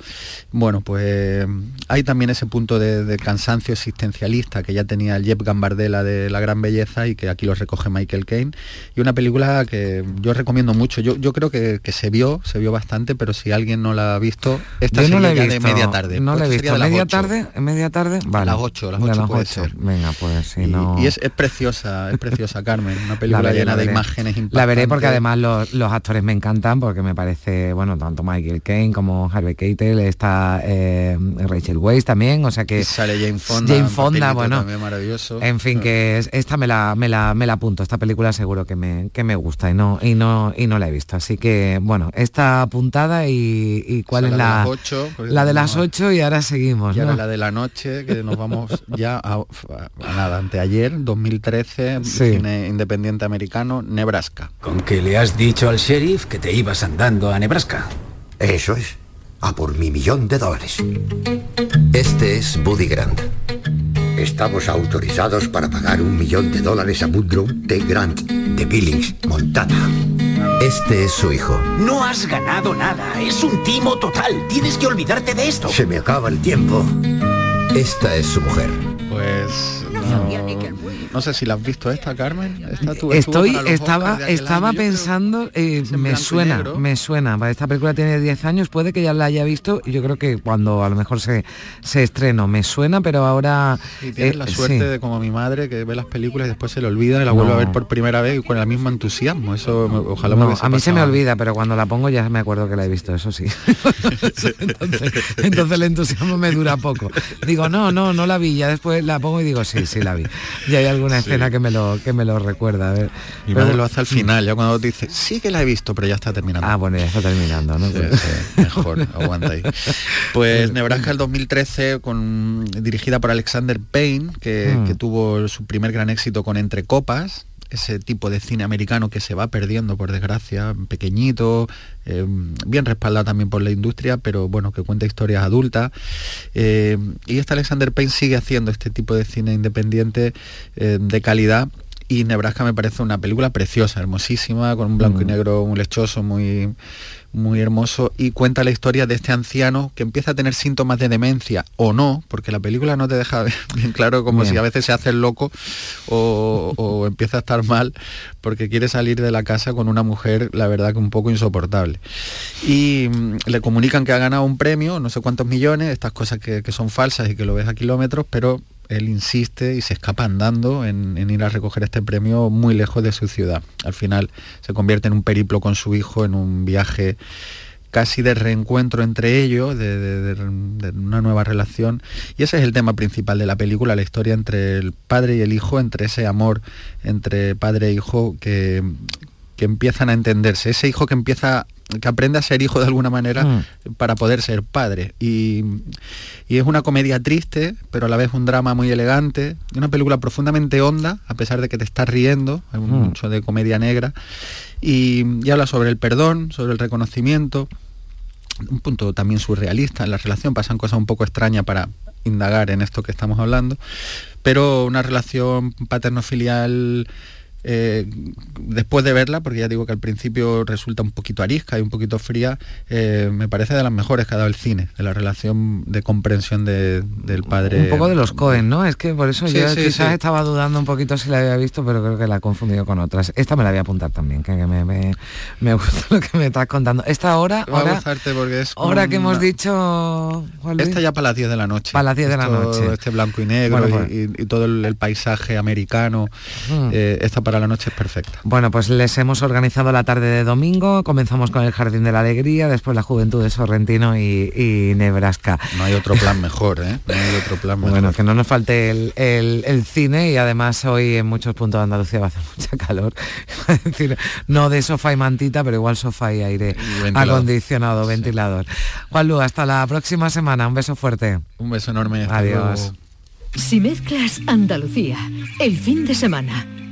Bueno, pues hay también ese punto de, cansancio existencialista que ya tenía el Jeff Gambardella de La Gran Belleza y que aquí lo recoge Michael Caine. Y una película que yo recomiendo mucho. Yo, yo creo que, se vio, se vio bastante, pero si alguien no la ha visto, esta no la he de media tarde. No la he pues visto. ¿Media tarde? ¿En media tarde? Vale. las 8, las 8, Venga, pues si no... Y es, preciosa, es preciosa Carmen, una película llena de imágenes impactantes. La veré porque además los, actores me encantan, porque me parece, bueno, tanto Michael Caine como Harvey Keitel, está eh, Rachel Weisz también, o sea que... sale Jane Fonda. Jane Fonda, bueno. maravilloso. En fin, que esta me la, me la, me la apunto, esta película seguro que me, que me gusta y no, y, no, y no la he visto. Así que, bueno, está apuntada y, cuál es la... la de las 8 y ahora seguimos. Y ahora la de la noche, que nos vamos ya a nada, anteayer, 2013, cine independiente americano, Nebraska. ¿Con qué le has dicho al sheriff que te ibas andando a Nebraska? Eso es, a por mi millón de dólares. Este es Buddy Grant. Estamos autorizados para pagar un millón de dólares a Woodrow T. Grant, de Billings, Montana. Este es su hijo. No has ganado nada, es un timo total. Tienes que olvidarte de esto. Se me acaba el tiempo. Esta es su mujer. Pues no, sé si la has visto esta, Carmen. Estoy, estaba, estaba pensando, eh, me suena, me suena. Esta película tiene 10 años, puede que ya la haya visto. y Yo creo que cuando a lo mejor se, se estrenó, me suena, pero ahora. Y tienes la eh, suerte de como mi madre que ve las películas y después se le olvida y la vuelve a ver por primera vez y con el mismo entusiasmo. Eso ojalá no, A mí se me olvida, pero cuando la pongo ya me acuerdo que la he visto, eso sí. entonces, entonces el entusiasmo me dura poco. Digo, no, no, no la vi, ya después la pongo y digo, sí, sí la vi. Y hay alguna escena que me lo que me lo recuerda. A ver. Mi pero, lo hace al final, ya cuando dice, sí que la he visto, pero ya está terminando. Ah, bueno, ya está terminando, ¿no? mejor, aguanta ahí. Pues Nebraska el 2013, con, dirigida por Alexander Payne, que, mm. que tuvo su primer gran éxito con Entre Copas, ese tipo de cine americano que se va perdiendo, por desgracia, pequeñito, eh, bien respaldado también por la industria, pero bueno, que cuenta historias adultas. Eh, y este Alexander Payne sigue haciendo este tipo de cine independiente eh, de calidad y Nebraska me parece una película preciosa, hermosísima, con un blanco y mm. negro muy lechoso, muy, muy hermoso, y cuenta la historia de este anciano que empieza a tener síntomas de demencia o no, porque la película no te deja bien claro como si a veces se hace el loco o, o, empieza a estar mal porque quiere salir de la casa con una mujer, la verdad que un poco insoportable. Y mm, le comunican que ha ganado un premio, no sé cuántos millones, estas cosas que, que son falsas y que lo ves a kilómetros, pero él insiste y se escapa andando en, ir a recoger este premio muy lejos de su ciudad. Al final se convierte en un periplo con su hijo, en un viaje casi de reencuentro entre ellos, de, una nueva relación. Y ese es el tema principal de la película, la historia entre el padre y el hijo, entre ese amor entre padre e hijo que, que empiezan a entenderse. Ese hijo que empieza que aprende a ser hijo de alguna manera mm. para poder ser padre. Y, es una comedia triste, pero a la vez un drama muy elegante, una película profundamente honda, a pesar de que te estás riendo, hay mm. mucho de comedia negra, y, habla sobre el perdón, sobre el reconocimiento, un punto también surrealista en la relación, pasan cosas un poco extrañas para indagar en esto que estamos hablando, pero una relación paterno-filial eh, después de verla, porque ya digo que al principio resulta un poquito arisca y un poquito fría, eh, me parece de las mejores que ha dado el cine, de la relación de comprensión del padre. Un poco de los Cohen, ¿no? Es que por eso yo quizás estaba dudando un poquito si la había visto, pero creo que la he confundido con otras. Esta me la voy a apuntar también, que me, me, gusta lo que me estás contando. Esta hora, porque es ahora que hemos dicho... Esta ya para las 10 de la noche. Para las 10 de la noche. Este blanco y negro pues- y, todo el, paisaje americano. Hmm. Eh, esta para la noche es perfecta. Bueno, pues les hemos organizado la tarde de domingo, comenzamos con el Jardín de la Alegría, después la Juventud de Sorrentino y, Nebraska. No hay otro plan mejor, ¿eh? No hay otro plan mejor. Bueno, que no nos falte el, cine y además hoy en muchos puntos de Andalucía va a hacer mucha calor. decir, no de sofá y mantita, pero igual sofá y aire acondicionado, ventilador. Juan Lu, hasta la próxima semana. Un beso fuerte. Un beso enorme. Adiós. Si mezclas Andalucía, el fin de semana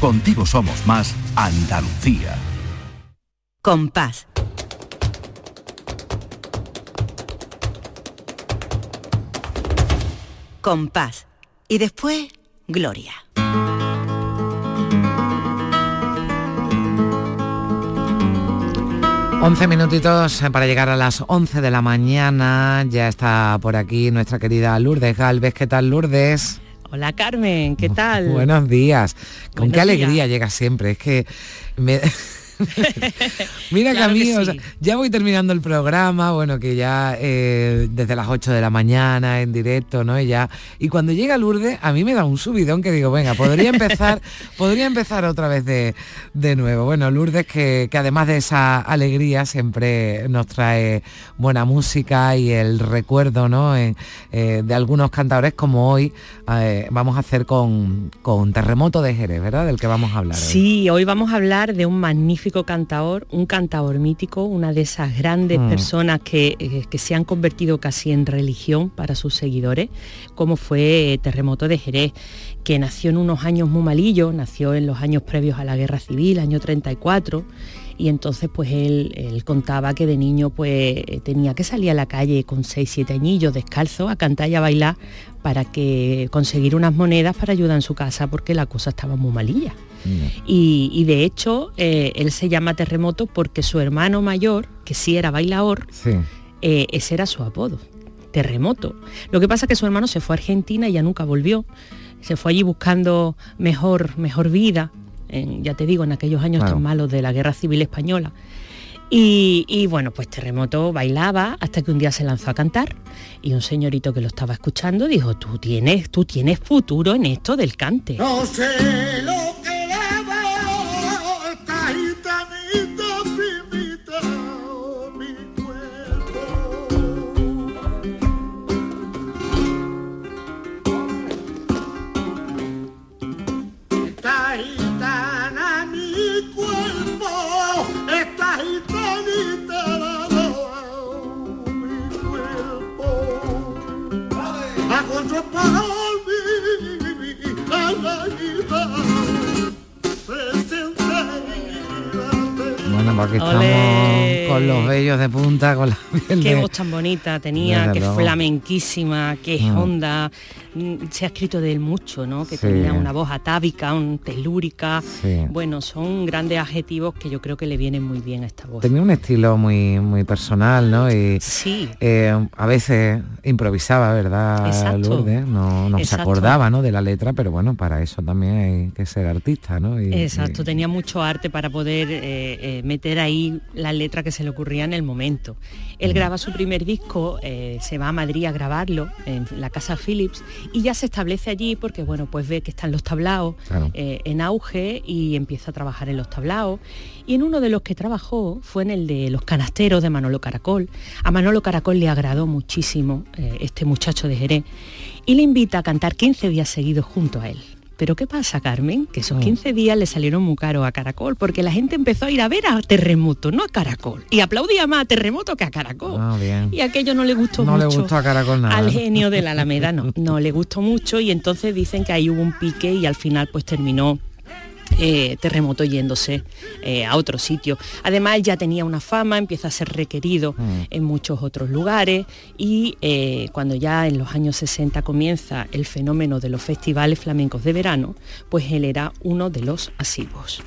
Contigo somos más Andalucía. Compás. Compás. Y después, Gloria. Once minutitos para llegar a las 11 de la mañana. Ya está por aquí nuestra querida Lourdes Galvez. ¿Qué tal, Lourdes? Hola Carmen, ¿qué tal? Buenos días. Con qué alegría llega siempre. Es que me... Mira que a mí, ya voy terminando el programa, bueno, que ya eh, desde las 8 de la mañana en directo, ¿no? Y, ya, y cuando llega Lourdes, a mí me da un subidón que digo, venga, podría empezar, podría empezar otra vez de, nuevo. Bueno, Lourdes que, además de esa alegría siempre nos trae buena música y el recuerdo, ¿no? Eh, de algunos cantadores como hoy eh, vamos a hacer con, con Terremoto de Jerez, ¿verdad? Del que vamos a hablar. Sí, hoy vamos a hablar de un magnífico cantaor, un cantaor mítico, una de esas grandes mm. personas eh, que, se han convertido casi en religión para sus seguidores, como fue Terremoto de Jerez, que nació en unos años muy malillos, nació en los años previos a la Guerra Civil, año 34, y entonces pues él, contaba que de niño pues tenía que salir a la calle con 6, 7 añillos descalzo a cantar y a bailar para que conseguir unas monedas para ayudar en su casa porque la cosa estaba muy malilla. Y, de hecho, eh, él se llama Terremoto porque su hermano mayor, que sí era bailador, eh, ese era su apodo, Terremoto. Lo que pasa es que su hermano se fue a Argentina y ya nunca volvió. Se fue allí buscando mejor, mejor vida, ya te digo, en aquellos años tan malos de la Guerra Civil Española. Y, y, bueno, pues Terremoto bailaba hasta que un día se lanzó a cantar y un señorito que lo estaba escuchando dijo, tú tienes, tú tienes futuro en esto del cante. No sé lo Bueno, porque estamos con los bellos de punta, con la Qué voz tan bonita tenía, qué flamenquísima, qué mm. honda. Mm, se ha escrito de él mucho, ¿no? Que tenía una voz atávica, un telúrica. Bueno, son grandes adjetivos que yo creo que le vienen muy bien a esta voz. Tenía un estilo muy, muy personal, ¿no? Y sí. Eh, a veces improvisaba, ¿verdad? Exacto. No, no se acordaba, ¿no? De la letra, pero bueno, para eso también hay que ser artista, ¿no? Exacto, tenía mucho arte para poder eh, eh, meter ahí la letra que se le ocurría en el momento. Él graba su primer disco, se va a Madrid a grabarlo en la casa Philips y ya se establece allí porque bueno pues ve que están los tablaos eh, en auge y empieza a trabajar en los tablaos. Y en uno de los que trabajó fue en el de los canasteros de Manolo Caracol. A Manolo Caracol le agradó muchísimo eh, este muchacho de Jerez y le invita a cantar 15 días seguidos junto a él Pero ¿qué pasa, Carmen? Que esos 15 días le salieron muy caros a Caracol, porque la gente empezó a ir a ver a Terremoto, no a Caracol. Y aplaudía más a Terremoto que a Caracol. Ah, bien. Y aquello no le gustó No le mucho. gustó a Caracol nada. Al genio de la Alameda no, no le gustó mucho y entonces dicen que ahí hubo un pique y al final pues terminó eh, terremoto yéndose eh, a otro sitio. Además ya tenía una fama, empieza a ser requerido en muchos otros lugares y eh, cuando ya en los años 60 comienza el fenómeno de los festivales flamencos de verano, pues él era uno de los asiduos.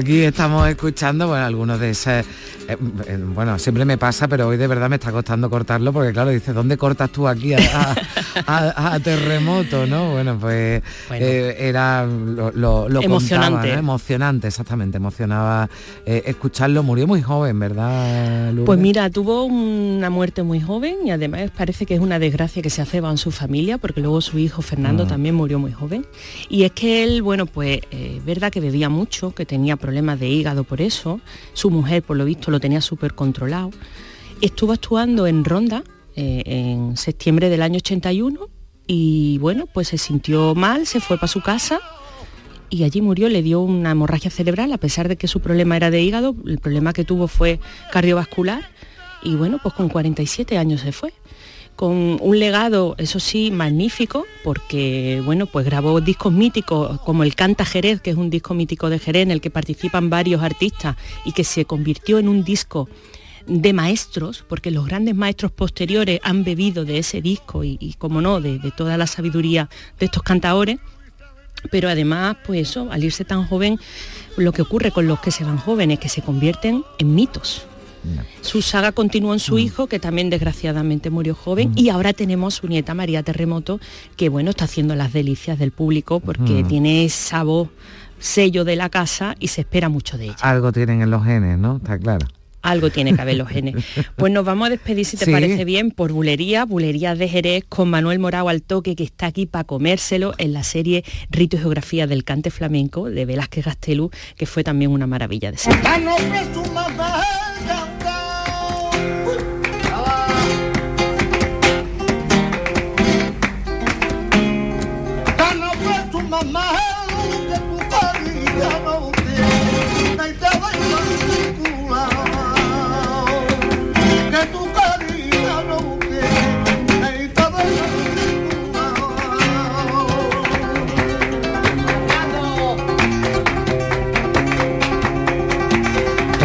Aquí estamos escuchando bueno, algunos de esos... eh, eh, bueno, siempre me pasa, pero hoy de verdad me está costando cortarlo porque claro, dice, ¿dónde cortas tú aquí a, a- a- a terremoto? ¿no? Bueno, pues eh, era lo, lo, lo Emocionante. contaba, ¿no? emocionante, exactamente, emocionaba escucharlo. Murió muy joven, ¿verdad? Lourdes? Pues mira, tuvo una muerte muy joven y además parece que es una desgracia que se aceba en su familia, porque luego su hijo Fernando Ah. también murió muy joven. Y es que él, bueno, pues eh, verdad que bebía mucho, que tenía problemas de hígado por eso. Su mujer, por lo visto, lo tenía súper controlado. Estuvo actuando en Ronda eh, en septiembre del año 81 y bueno, pues se sintió mal, se fue para su casa y allí murió, le dio una hemorragia cerebral, a pesar de que su problema era de hígado, el problema que tuvo fue cardiovascular y bueno, pues con 47 años se fue. Con un legado, eso sí, magnífico, porque bueno, pues grabó discos míticos como el Canta Jerez, que es un disco mítico de Jerez en el que participan varios artistas y que se convirtió en un disco de maestros, porque los grandes maestros posteriores han bebido de ese disco y, como no, de, de toda la sabiduría de estos cantaores pero además, pues eso, al irse tan joven, lo que ocurre con los que se van jóvenes, que se convierten en mitos. Su saga continuó en su hijo, que también desgraciadamente murió joven, y ahora tenemos su nieta María Terremoto, que bueno, está haciendo las delicias del público porque Mm. tiene esa voz sello de la casa y se espera mucho de ella. Algo tienen en los genes, ¿no? Está claro. Algo tiene que haber los genes. Pues nos vamos a despedir, si te Sí. parece bien, por Bulería, Bulería de Jerez, con Manuel Morao al toque, que está aquí para comérselo en la serie Rito y Geografía del Cante Flamenco de Velázquez Gastelú, que fue también una maravilla de serie.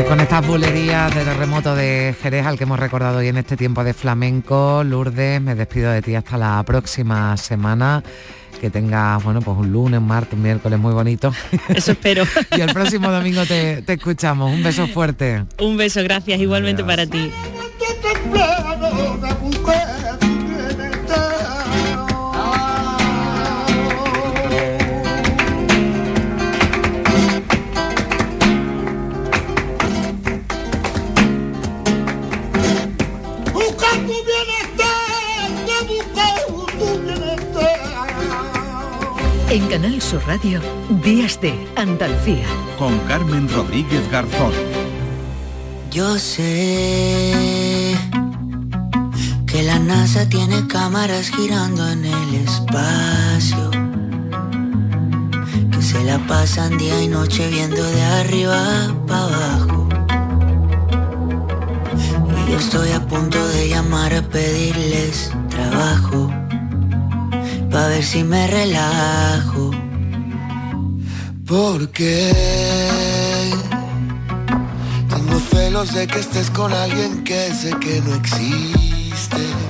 Con estas bulerías de terremoto de Jerez al que hemos recordado hoy en este tiempo de flamenco, Lourdes, me despido de ti hasta la próxima semana. Que tengas, bueno, pues un lunes, un martes, un miércoles muy bonito. Eso espero. y el próximo domingo te, te escuchamos. Un beso fuerte. Un beso, gracias, igualmente para ti. En Canal Sur Radio, Días de Andalucía. Con Carmen Rodríguez Garzón. Yo sé que la NASA tiene cámaras girando en el espacio, que se la pasan día y noche viendo de arriba para abajo. Y yo estoy a punto de llamar a pedirles trabajo, para ver si me relajo. Porque tengo celos de que estés con alguien que sé que no existe.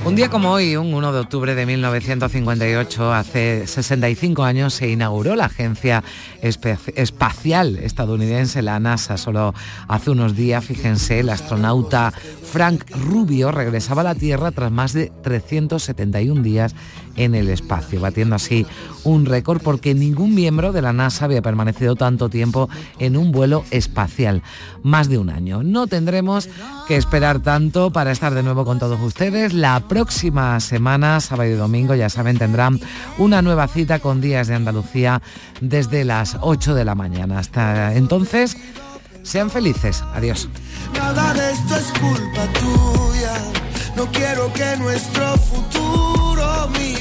Un día como hoy, un 1 de octubre de 1958, hace 65 años se inauguró la Agencia Espacial Estadounidense, la NASA. Solo hace unos días, fíjense, el astronauta Frank Rubio regresaba a la Tierra tras más de 371 días en el espacio, batiendo así un récord porque ningún miembro de la NASA había permanecido tanto tiempo en un vuelo espacial, más de un año. No tendremos que esperar tanto para estar de nuevo con todos ustedes. La próxima semana, sábado y domingo, ya saben, tendrán una nueva cita con Días de Andalucía desde las 8 de la mañana. Hasta entonces, sean felices. Adiós.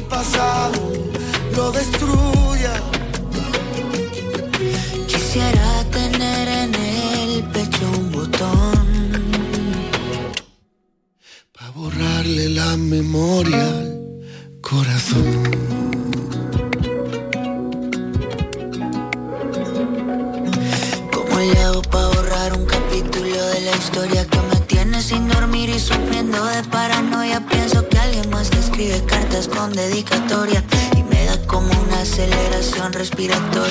Pasado, lo destruya. Quisiera dedicatoria y me da como una aceleración respiratoria.